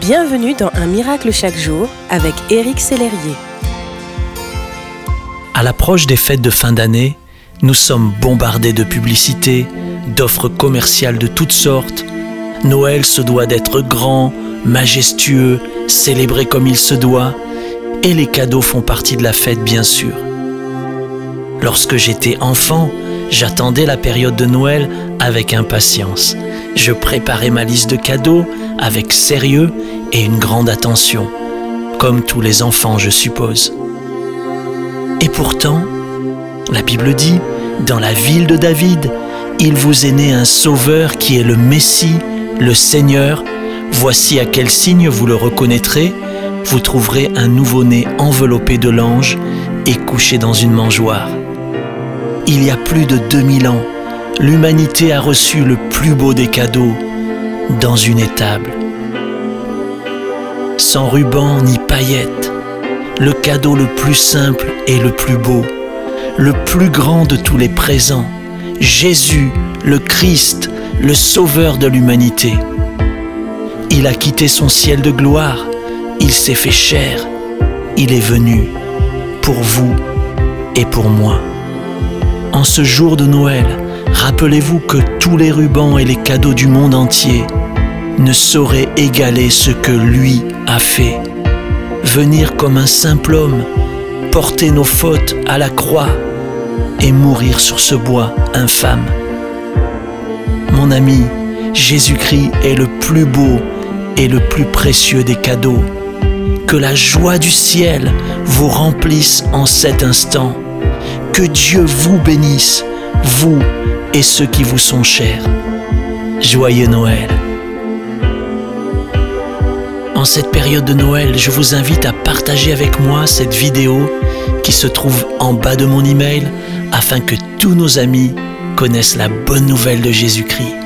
Bienvenue dans Un miracle chaque jour avec Éric Sellerier. À l'approche des fêtes de fin d'année, nous sommes bombardés de publicités, d'offres commerciales de toutes sortes. Noël se doit d'être grand, majestueux, célébré comme il se doit, et les cadeaux font partie de la fête bien sûr. Lorsque j'étais enfant, j'attendais la période de Noël avec impatience. Je préparais ma liste de cadeaux avec sérieux et une grande attention, comme tous les enfants je suppose. Et pourtant, la Bible dit, dans la ville de David, il vous est né un sauveur qui est le Messie, le Seigneur. Voici à quel signe vous le reconnaîtrez. Vous trouverez un nouveau-né enveloppé de l'ange et couché dans une mangeoire. Il y a plus de 2000 ans, l'humanité a reçu le plus beau des cadeaux dans une étable. Sans ruban ni paillettes, le cadeau le plus simple et le plus beau, le plus grand de tous les présents, Jésus, le Christ, le Sauveur de l'humanité. Il a quitté son ciel de gloire, il s'est fait chair, il est venu pour vous et pour moi. En ce jour de Noël, rappelez-vous que tous les rubans et les cadeaux du monde entier ne sauraient égaler ce que lui a fait. Venir comme un simple homme, porter nos fautes à la croix et mourir sur ce bois infâme. Mon ami, Jésus-Christ est le plus beau et le plus précieux des cadeaux. Que la joie du ciel vous remplisse en cet instant. Que Dieu vous bénisse, vous et ceux qui vous sont chers. Joyeux Noël. En cette période de Noël, je vous invite à partager avec moi cette vidéo qui se trouve en bas de mon email afin que tous nos amis connaissent la bonne nouvelle de Jésus-Christ.